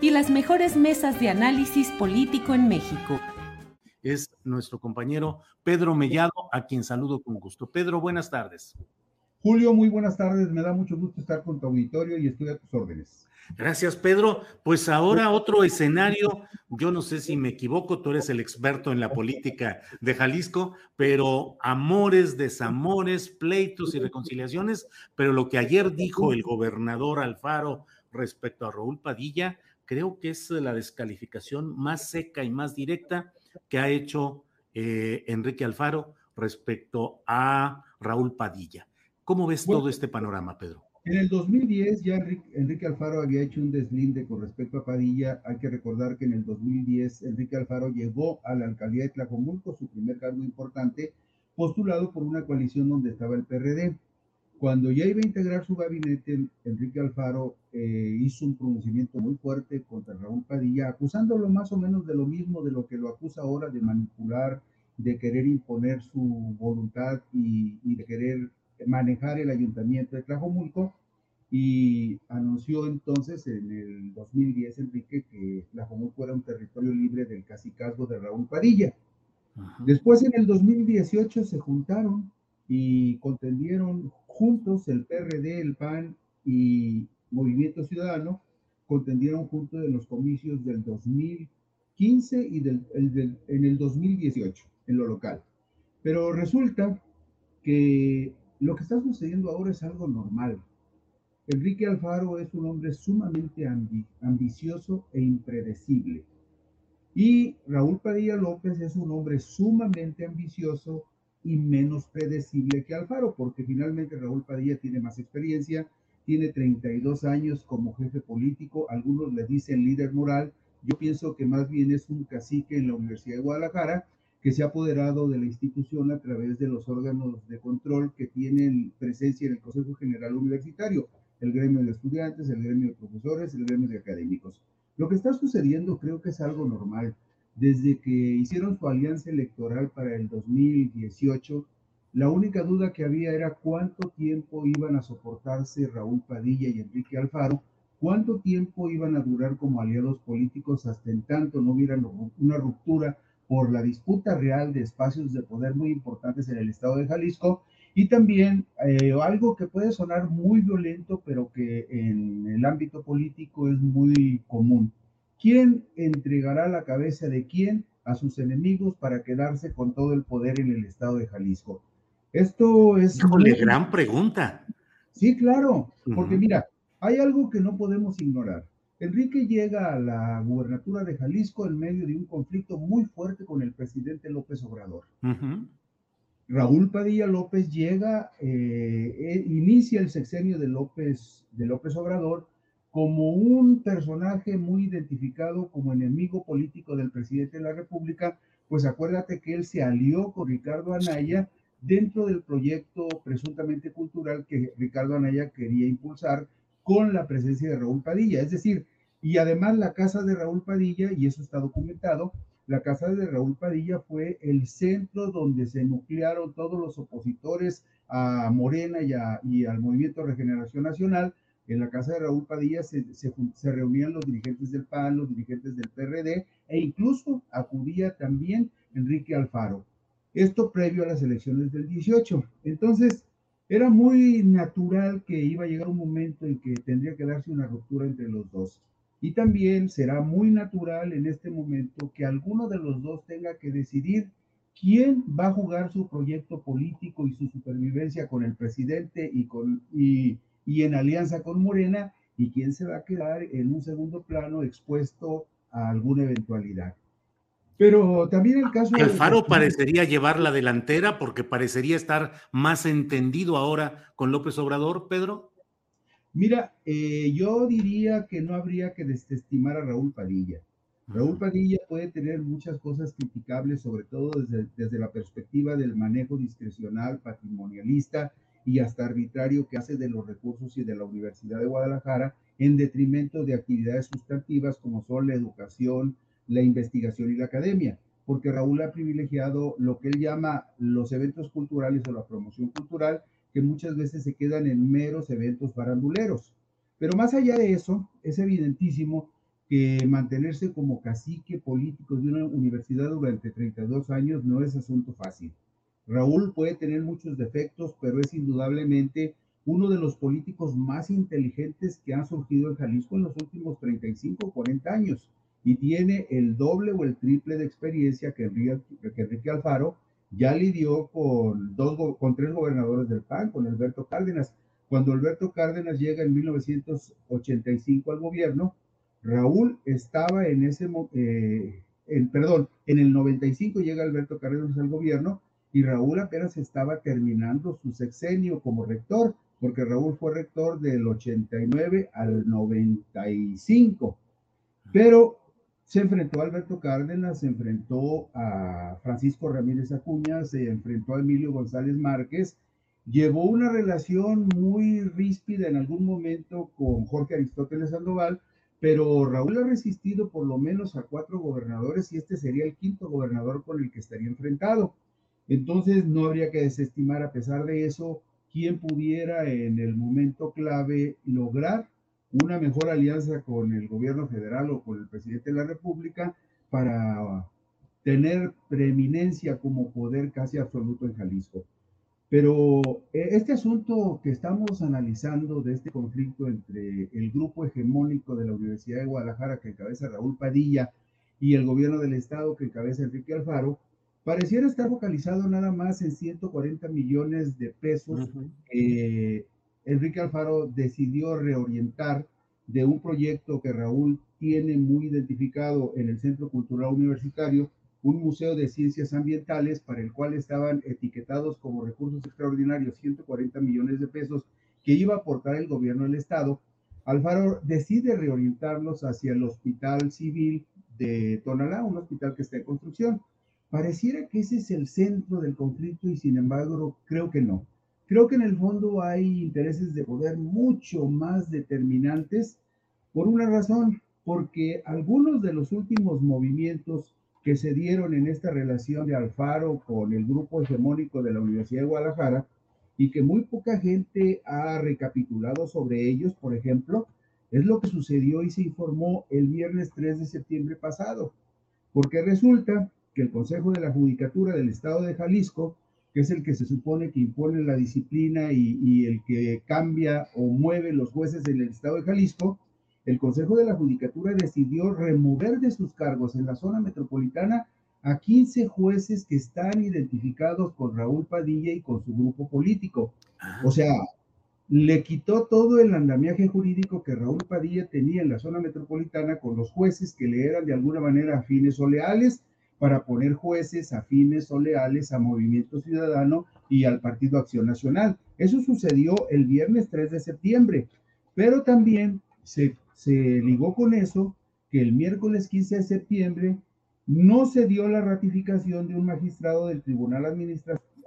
y las mejores mesas de análisis político en México. Es nuestro compañero Pedro Mellado, a quien saludo con gusto. Pedro, buenas tardes. Julio, muy buenas tardes. Me da mucho gusto estar con tu auditorio y estoy a tus órdenes. Gracias, Pedro. Pues ahora otro escenario. Yo no sé si me equivoco, tú eres el experto en la política de Jalisco, pero amores, desamores, pleitos y reconciliaciones. Pero lo que ayer dijo el gobernador Alfaro respecto a Raúl Padilla, creo que es la descalificación más seca y más directa que ha hecho eh, Enrique Alfaro respecto a Raúl Padilla. ¿Cómo ves todo este panorama, Pedro? En el 2010 ya Enrique, Alfaro había hecho un deslinde con respecto a Padilla. Hay que recordar que en el 2010 Enrique Alfaro llegó a la alcaldía de Tlajomulco, su primer cargo importante, postulado por una coalición donde estaba el PRD. Cuando ya iba a integrar su gabinete, Enrique Alfaro eh, hizo un pronunciamiento muy fuerte contra Raúl Padilla, acusándolo más o menos de lo mismo de lo que lo acusa ahora de manipular, de querer imponer su voluntad y, de querer manejar el ayuntamiento de Tlajomulco. Y anunció entonces en el 2010 Enrique que Tlajomulco era un territorio libre del cacicazgo de Raúl Padilla. Después en el 2018 se juntaron y contendieron juntos el PRD, el PAN y Movimiento Ciudadano, contendieron juntos en los comicios del 2015 y del, en el 2018, en lo local. Pero resulta que lo que está sucediendo ahora es algo normal. Enrique Alfaro es un hombre sumamente ambicioso e impredecible. Y Raúl Padilla López es un hombre sumamente ambicioso y menos predecible que Alfaro, porque finalmente Raúl Padilla tiene más experiencia, tiene 32 años como jefe político, algunos le dicen líder moral, yo pienso que más bien es un cacique en la Universidad de Guadalajara que se ha apoderado de la institución a través de los órganos de control que tienen presencia en el Consejo General Universitario, el gremio de estudiantes, el gremio de profesores, el gremio de académicos. Lo que está sucediendo creo que es algo normal desde que hicieron su alianza electoral para el 2018, la única duda que había era cuánto tiempo iban a soportarse Raúl Padilla y Enrique Alfaro, cuánto tiempo iban a durar como aliados políticos hasta en tanto no hubiera una ruptura por la disputa real de espacios de poder muy importantes en el estado de Jalisco. Y también eh, algo que puede sonar muy violento, pero que en el ámbito político es muy común, ¿Quién entregará la cabeza de quién a sus enemigos para quedarse con todo el poder en el estado de Jalisco? Esto es... una gran pregunta. Sí, claro, porque mira, hay algo que no podemos ignorar. Enrique llega a la gubernatura de Jalisco en medio de un conflicto muy fuerte con el presidente López Obrador. Raúl Padilla López llega, eh, eh, inicia el sexenio de López, de López Obrador como un personaje muy identificado como enemigo político del presidente de la República, pues acuérdate que él se alió con Ricardo Anaya dentro del proyecto presuntamente cultural que Ricardo Anaya quería impulsar con la presencia de Raúl Padilla. Es decir, y además la casa de Raúl Padilla, y eso está documentado, la casa de Raúl Padilla fue el centro donde se nuclearon todos los opositores a Morena y, y al Movimiento Regeneración Nacional en la casa de Raúl Padilla se, reunían los dirigentes del PAN, los dirigentes del PRD e incluso acudía también Enrique Alfaro. Esto previo a las elecciones del 18. Entonces, era muy natural que iba a llegar un momento en que tendría que darse una ruptura entre los dos. Y también será muy natural en este momento que alguno de los dos tenga que decidir quién va a jugar su proyecto político y su supervivencia con el presidente y, con, y en alianza con Morena y quién se va a quedar en un segundo plano expuesto a alguna eventualidad. Pero también el caso... Alfaro parecería llevar la delantera porque parecería estar más entendido ahora con López Obrador, Pedro. Mira, eh, yo diría que no habría que desestimar a Raúl Padilla. Raúl Padilla puede tener muchas cosas criticables, sobre todo desde, desde la perspectiva del manejo discrecional, patrimonialista y hasta arbitrario que hace de los recursos y de la Universidad de Guadalajara en detrimento de actividades sustantivas como son la educación, la investigación y la academia, porque Raúl ha privilegiado lo que él llama los eventos culturales o la promoción cultural, que muchas veces se quedan en meros eventos faranduleros. Pero más allá de eso, es evidentísimo que mantenerse como cacique político de una universidad durante 32 años no es asunto fácil. Raúl puede tener muchos defectos, pero es indudablemente uno de los políticos más inteligentes que han surgido en Jalisco en los últimos 35 o 40 años y tiene el doble o el triple de experiencia que Enrique, Alfaro ya lidió con, dos, con tres gobernadores del PAN, con Alberto Cárdenas. Cuando Alberto Cárdenas llega en 1985 al gobierno, Raúl estaba en ese, eh, en, perdón, en el 95 llega Alberto Cárdenas al gobierno y Raúl apenas estaba terminando su sexenio como rector, porque Raúl fue rector del 89 al 95. Pero se enfrentó a Alberto Cárdenas, se enfrentó a Francisco Ramírez Acuña, se enfrentó a Emilio González Márquez, llevó una relación muy ríspida en algún momento con Jorge Aristóteles Sandoval, pero Raúl ha resistido por lo menos a cuatro gobernadores y este sería el quinto gobernador con el que estaría enfrentado. Entonces no habría que desestimar a pesar de eso quién pudiera en el momento clave lograr una mejor alianza con el gobierno federal o con el presidente de la República para tener preeminencia como poder casi absoluto en Jalisco. Pero eh, este asunto que estamos analizando de este conflicto entre el grupo hegemónico de la Universidad de Guadalajara que encabeza Raúl Padilla y el gobierno del estado que encabeza Enrique Alfaro, pareciera estar focalizado nada más en 140 millones de pesos. Enrique Alfaro decidió reorientar de un proyecto que Raúl tiene muy identificado en el Centro Cultural Universitario, un museo de ciencias ambientales para el cual estaban etiquetados como recursos extraordinarios 140 millones de pesos que iba a aportar el gobierno del estado. Alfaro decide reorientarlos hacia el Hospital Civil de Tonalá, un hospital que está en construcción. Pareciera que ese es el centro del conflicto y sin embargo creo que no. Creo que en el fondo hay intereses de poder mucho más determinantes por una razón, porque algunos de los últimos movimientos que se dieron en esta relación de Alfaro con el grupo hegemónico de la Universidad de Guadalajara y que muy poca gente ha recapitulado sobre ellos, por ejemplo, es lo que sucedió y se informó el viernes 3 de septiembre pasado, porque resulta que el Consejo de la Judicatura del Estado de Jalisco, que es el que se supone que impone la disciplina y, el que cambia o mueve los jueces en el Estado de Jalisco, el Consejo de la Judicatura decidió remover de sus cargos en la zona metropolitana a 15 jueces que están identificados con Raúl Padilla y con su grupo político. Ah. O sea, le quitó todo el andamiaje jurídico que Raúl Padilla tenía en la zona metropolitana con los jueces que le eran de alguna manera afines o leales para poner jueces afines o leales a Movimiento Ciudadano y al Partido Acción Nacional. Eso sucedió el viernes 3 de septiembre, pero también se, se ligó con eso que el miércoles 15 de septiembre no se dio la ratificación de un magistrado del Tribunal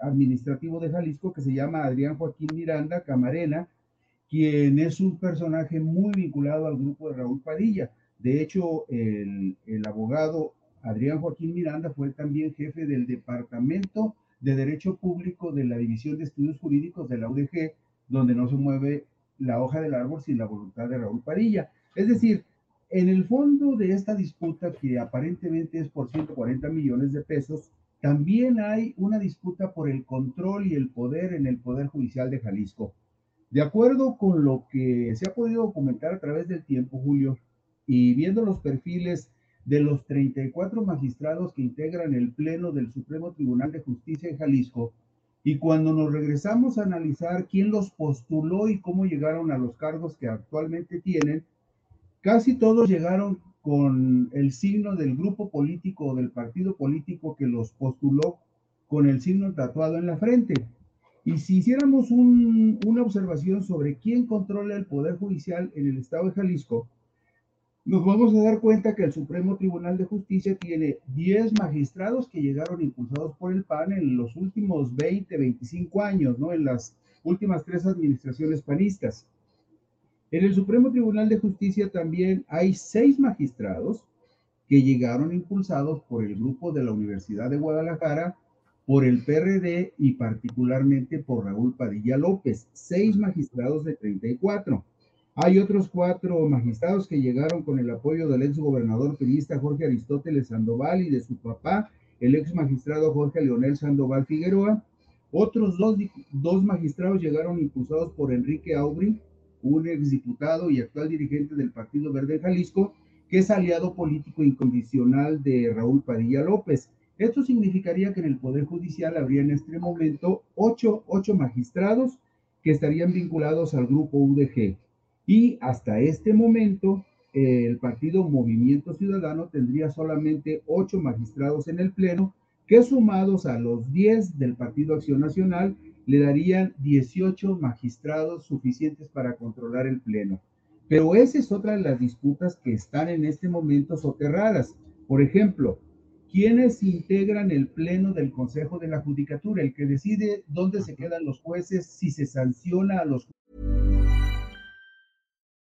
Administrativo de Jalisco que se llama Adrián Joaquín Miranda Camarena, quien es un personaje muy vinculado al grupo de Raúl Padilla. De hecho, el, el abogado Adrián Joaquín Miranda fue también jefe del Departamento de Derecho Público de la División de Estudios Jurídicos de la UDG, donde no se mueve la hoja del árbol sin la voluntad de Raúl Padilla. Es decir, en el fondo de esta disputa, que aparentemente es por 140 millones de pesos, también hay una disputa por el control y el poder en el Poder Judicial de Jalisco. De acuerdo con lo que se ha podido documentar a través del tiempo, Julio, y viendo los perfiles de los 34 magistrados que integran el Pleno del Supremo Tribunal de Justicia en Jalisco, y cuando nos regresamos a analizar quién los postuló y cómo llegaron a los cargos que actualmente tienen, Casi todos llegaron con el signo del grupo político o del partido político que los postuló con el signo tatuado en la frente. Y si hiciéramos una observación sobre quién controla el Poder Judicial en el Estado de Jalisco, nos vamos a dar cuenta que el Supremo Tribunal de Justicia tiene 10 magistrados que llegaron impulsados por el PAN en los últimos 20, 25 años, ¿no? En las últimas tres administraciones panistas. En el Supremo Tribunal de Justicia también hay seis magistrados que llegaron impulsados por el grupo de la Universidad de Guadalajara, por el PRD y particularmente por Raúl Padilla López, seis magistrados de 34. Hay otros cuatro magistrados que llegaron con el apoyo del ex gobernador periodista Jorge Aristóteles Sandoval y de su papá, el ex magistrado Jorge Leonel Sandoval Figueroa. Otros dos, dos magistrados llegaron impulsados por Enrique Aubry, un exdiputado y actual dirigente del Partido Verde Jalisco, que es aliado político incondicional de Raúl Padilla López. Esto significaría que en el Poder Judicial habría en este momento ocho, ocho magistrados que estarían vinculados al grupo UDG. Y hasta este momento, el partido Movimiento Ciudadano tendría solamente ocho magistrados en el Pleno, que sumados a los diez del Partido Acción Nacional, le darían 18 magistrados suficientes para controlar el Pleno. Pero esa es otra de las disputas que están en este momento soterradas. Por ejemplo, ¿quiénes integran el Pleno del Consejo de la Judicatura? El que decide dónde se quedan los jueces, si se sanciona a los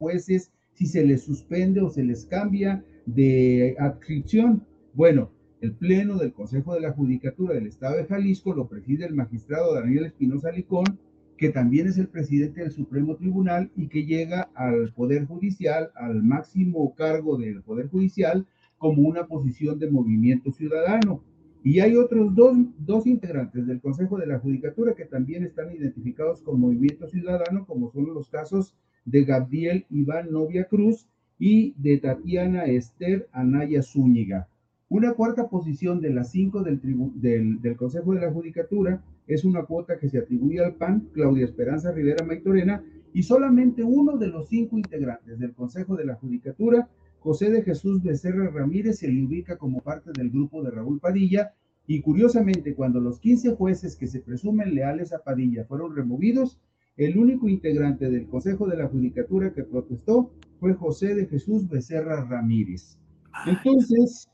Jueces, si se les suspende o se les cambia de adscripción. Bueno, el Pleno del Consejo de la Judicatura del Estado de Jalisco lo preside el magistrado Daniel Espinosa Licón, que también es el presidente del Supremo Tribunal y que llega al Poder Judicial, al máximo cargo del Poder Judicial, como una posición de movimiento ciudadano. Y hay otros dos, dos integrantes del Consejo de la Judicatura que también están identificados con movimiento ciudadano, como son los casos de Gabriel Iván Novia Cruz y de Tatiana Esther Anaya Zúñiga. Una cuarta posición de las cinco del, Consejo de la Judicatura es una cuota que se atribuye al PAN, Claudia Esperanza Rivera Maitorena, y solamente uno de los cinco integrantes del Consejo de la Judicatura, José de Jesús Becerra Ramírez, se le ubica como parte del grupo de Raúl Padilla, y curiosamente, cuando los 15 jueces que se presumen leales a Padilla fueron removidos, el único integrante del Consejo de la Judicatura que protestó fue José de Jesús Becerra Ramírez. Entonces,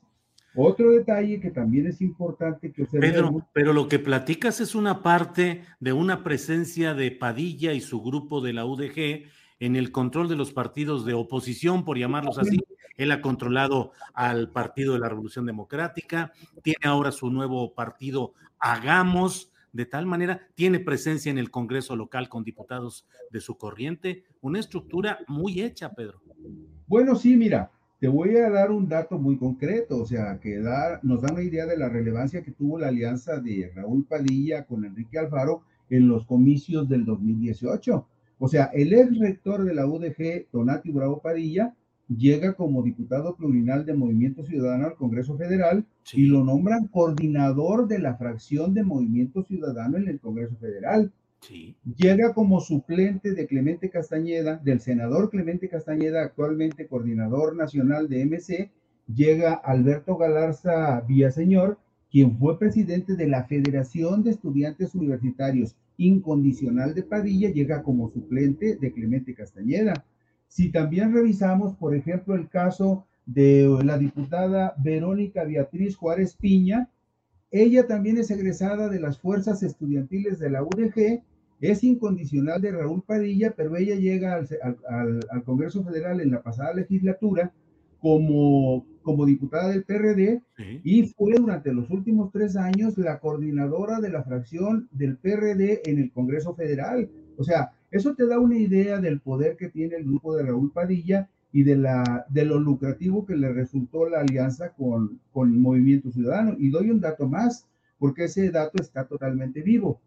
otro detalle que también es importante que Pedro, pero lo que platicas es una parte de una presencia de Padilla y su grupo de la UDG en el control de los partidos de oposición, por llamarlos así. Él ha controlado al Partido de la Revolución Democrática, tiene ahora su nuevo partido Hagamos, de tal manera tiene presencia en el Congreso local con diputados de su corriente, una estructura muy hecha, Pedro. Bueno, sí, mira, te voy a dar un dato muy concreto, o sea, que da, nos da una idea de la relevancia que tuvo la alianza de Raúl Padilla con Enrique Alfaro en los comicios del 2018. O sea, el ex rector de la UDG, Donati Bravo Padilla, llega como diputado plurinal de Movimiento Ciudadano al Congreso Federal y lo nombran coordinador de la fracción de Movimiento Ciudadano en el Congreso Federal. Llega como suplente de Clemente Castañeda, del senador Clemente Castañeda, actualmente coordinador nacional de MC, llega Alberto Galarza Villaseñor, quien fue presidente de la Federación de Estudiantes Universitarios Incondicional de Padilla, llega como suplente de Clemente Castañeda. Si también revisamos, por ejemplo, el caso de la diputada Verónica Beatriz Juárez Piña, ella también es egresada de las fuerzas estudiantiles de la UDG, es incondicional de Raúl Padilla, pero ella llega al, Congreso Federal en la pasada legislatura como, como diputada del PRD y fue durante los últimos tres años la coordinadora de la fracción del PRD en el Congreso Federal. O sea, eso te da una idea del poder que tiene el grupo de Raúl Padilla y de, la, de lo lucrativo que le resultó la alianza con, con el Movimiento Ciudadano. Y doy un dato más, porque ese dato está totalmente vivo.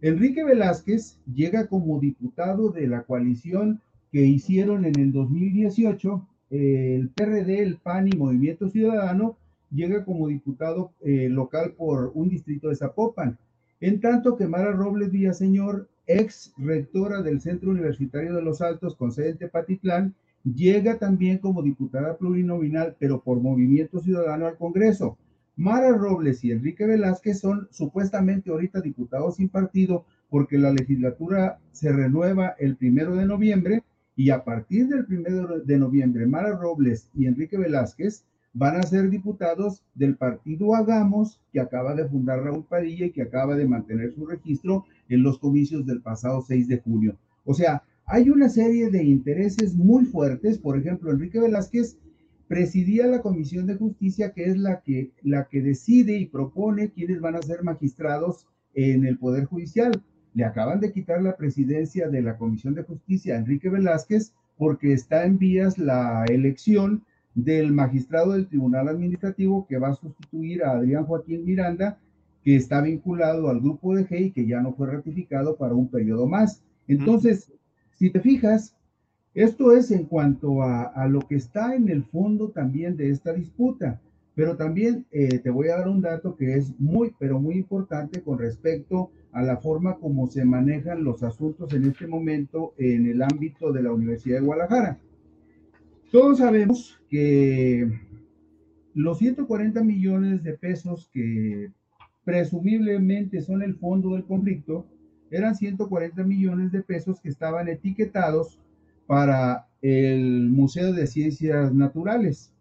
Enrique Velázquez llega como diputado de la coalición que hicieron en el 2018 el PRD, el PAN y Movimiento Ciudadano, llega como diputado eh, local por un distrito de Zapopan. En tanto que Mara Robles Villaseñor, ex rectora del Centro Universitario de los Altos con sede en Tepatitlán, llega también como diputada plurinominal, pero por Movimiento Ciudadano al Congreso. Mara Robles y Enrique Velázquez son supuestamente ahorita diputados sin partido porque la legislatura se renueva el primero de noviembre y a partir del primero de noviembre Mara Robles y Enrique Velázquez van a ser diputados del partido Hagamos que acaba de fundar Raúl Padilla y que acaba de mantener su registro en los comicios del pasado 6 de junio. O sea, hay una serie de intereses muy fuertes. Por ejemplo, Enrique Velázquez presidía la Comisión de Justicia, que es la que, la que decide y propone quiénes van a ser magistrados en el Poder Judicial. Le acaban de quitar la presidencia de la Comisión de Justicia a Enrique Velázquez porque está en vías la elección del magistrado del Tribunal Administrativo que va a sustituir a Adrián Joaquín Miranda, que está vinculado al grupo de G y que ya no fue ratificado para un periodo más. Entonces, si te fijas, esto es en cuanto a, lo que está en el fondo también de esta disputa, pero también eh, te voy a dar un dato que es muy, pero muy importante con respecto a la forma como se manejan los asuntos en este momento en el ámbito de la Universidad de Guadalajara. Todos sabemos que los 140 millones de pesos que presumiblemente son el fondo del conflicto, eran 140 millones de pesos que estaban etiquetados para el Museo de Ciencias Naturales.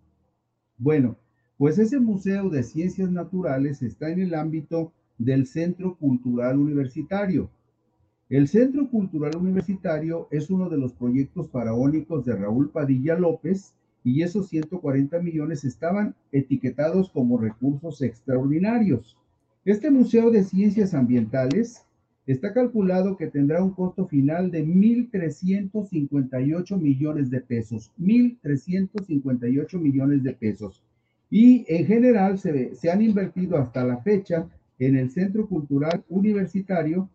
Bueno, pues ese Museo de Ciencias Naturales está en el ámbito del Centro Cultural Universitario. El Centro Cultural Universitario es uno de los proyectos faraónicos de Raúl Padilla López y esos 140 millones estaban etiquetados como recursos extraordinarios. Este Museo de Ciencias Ambientales está calculado que tendrá un costo final de 1.358 millones de pesos. 1.358 millones de pesos. Y en general se, se han invertido hasta la fecha en el Centro Cultural Universitario,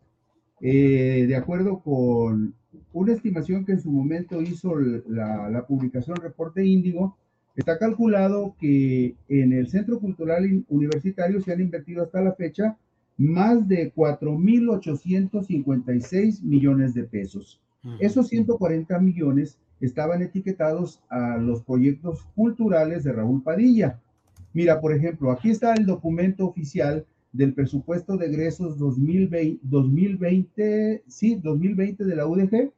eh, de acuerdo con una estimación que en su momento hizo la, la publicación Reporte Índigo, está calculado que en el Centro Cultural Universitario se han invertido hasta la fecha más de 4.856 millones de pesos. Esos 140 millones estaban etiquetados a los proyectos culturales de Raúl Padilla. Mira, por ejemplo, aquí está el documento oficial del presupuesto de egresos 2020, 2020, sí, 2020 de la UDG,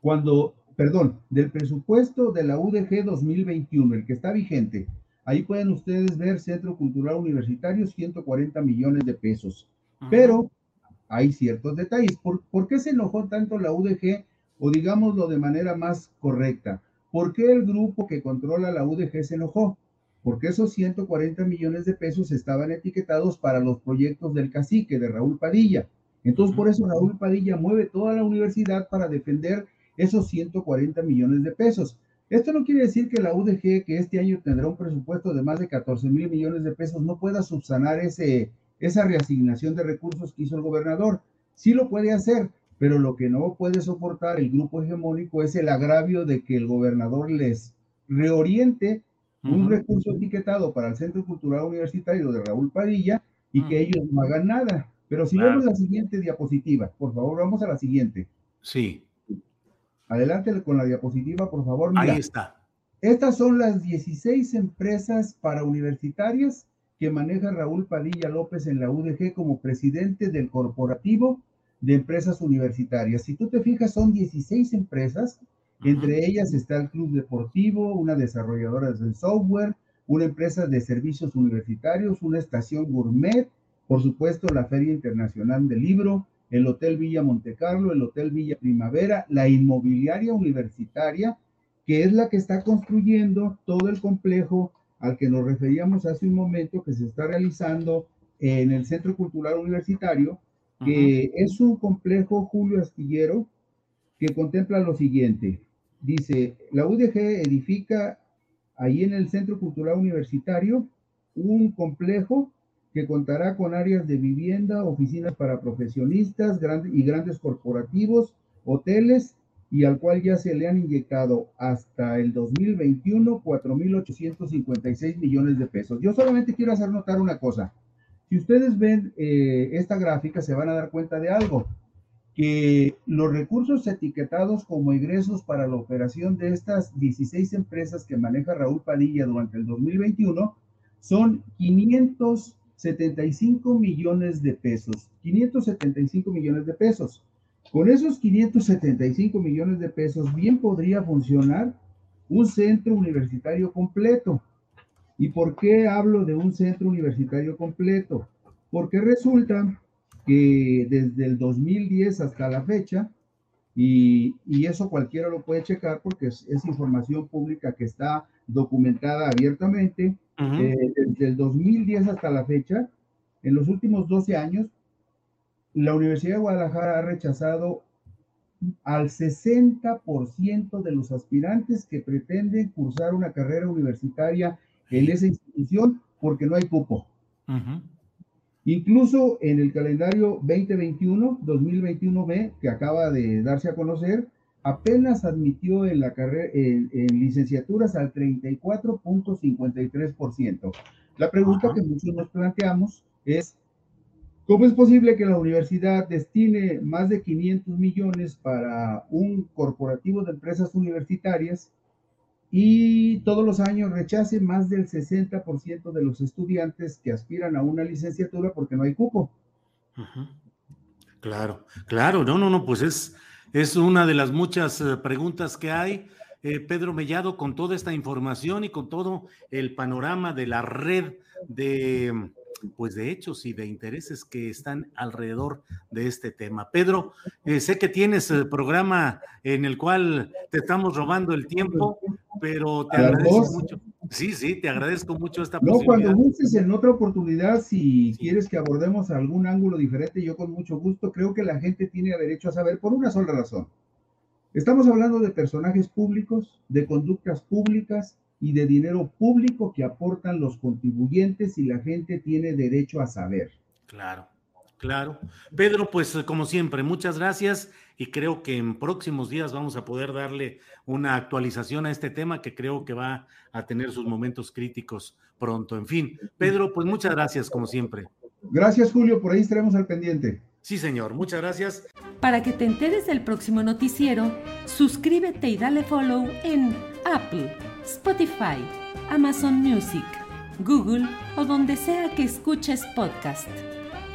cuando, perdón, del presupuesto de la UDG 2021, el que está vigente. Ahí pueden ustedes ver Centro Cultural Universitario, 140 millones de pesos. Pero hay ciertos detalles. ¿Por, ¿Por qué se enojó tanto la UDG? O digámoslo de manera más correcta. ¿Por qué el grupo que controla la UDG se enojó? Porque esos 140 millones de pesos estaban etiquetados para los proyectos del cacique de Raúl Padilla. Entonces, por eso Raúl Padilla mueve toda la universidad para defender esos 140 millones de pesos. Esto no quiere decir que la UDG, que este año tendrá un presupuesto de más de 14 mil millones de pesos, no pueda subsanar ese, esa reasignación de recursos que hizo el gobernador. Sí lo puede hacer, pero lo que no puede soportar el grupo hegemónico es el agravio de que el gobernador les reoriente un recurso etiquetado para el Centro Cultural Universitario de Raúl Padilla y que ellos no hagan nada. Pero si vemos la siguiente diapositiva, por favor, vamos a la siguiente. Sí. Adelante con la diapositiva, por favor. Ahí está. Estas son las 16 empresas para universitarias que maneja Raúl Padilla López en la UDG como presidente del corporativo de empresas universitarias. Si tú te fijas, son 16 empresas, entre ellas está el Club Deportivo, una desarrolladora de software, una empresa de servicios universitarios, una estación gourmet, por supuesto la Feria Internacional del Libro, el Hotel Villa Montecarlo, el Hotel Villa Primavera, la inmobiliaria universitaria, que es la que está construyendo todo el complejo al que nos referíamos hace un momento, que se está realizando en el Centro Cultural Universitario, que es un complejo Julio Astillero que contempla lo siguiente. Dice, la UDG edifica ahí en el Centro Cultural Universitario un complejo que contará con áreas de vivienda, oficinas para profesionistas y grandes corporativos, hoteles, y al cual ya se le han inyectado hasta el 2021 4.856 millones de pesos. Yo solamente quiero hacer notar una cosa. Si ustedes ven eh, esta gráfica, se van a dar cuenta de algo, que los recursos etiquetados como ingresos para la operación de estas 16 empresas que maneja Raúl Padilla durante el 2021 son 575 millones de pesos. 575 millones de pesos. Con esos 575 millones de pesos bien podría funcionar un centro universitario completo. ¿Y por qué hablo de un centro universitario completo? Porque resulta que desde el 2010 hasta la fecha, y, eso cualquiera lo puede checar porque es, información pública que está documentada abiertamente, eh, desde el 2010 hasta la fecha, en los últimos 12 años, la Universidad de Guadalajara ha rechazado al 60% de los aspirantes que pretenden cursar una carrera universitaria en esa institución porque no hay cupo. Incluso en el calendario 2021, 2021B, que acaba de darse a conocer, apenas admitió en la carrera en, licenciaturas al 34.53%. La pregunta que muchos nos planteamos es ¿Cómo es posible que la universidad destine más de 500 millones para un corporativo de empresas universitarias y todos los años rechace más del 60% de los estudiantes que aspiran a una licenciatura porque no hay cupo. Claro, claro, no, no, no, pues es, es una de las muchas eh, preguntas que hay. Eh, Pedro Mellado, con toda esta información y con todo el panorama de la red de pues de hechos y de intereses que están alrededor de este tema. Pedro, eh, sé que tienes el programa en el cual te estamos robando el tiempo, pero te agradezco mucho. Sí, sí, te agradezco mucho esta no, cuando gustes en otra oportunidad, si quieres que abordemos algún ángulo diferente, yo con mucho gusto creo que la gente tiene derecho a saber por una sola razón. Estamos hablando de personajes públicos, de conductas públicas, y de dinero público que aportan los contribuyentes y la gente tiene derecho a saber. Claro, claro. Pedro, pues como siempre, muchas gracias y creo que en próximos días vamos a poder darle una actualización a este tema que creo que va a tener sus momentos críticos pronto. En fin, Pedro, pues muchas gracias como siempre. Gracias, Julio, por ahí estaremos al pendiente. Sí, señor, muchas gracias. Para que te enteres del próximo noticiero, suscríbete y dale follow en Apple Spotify, Amazon Music, Google o donde sea que escuches podcast.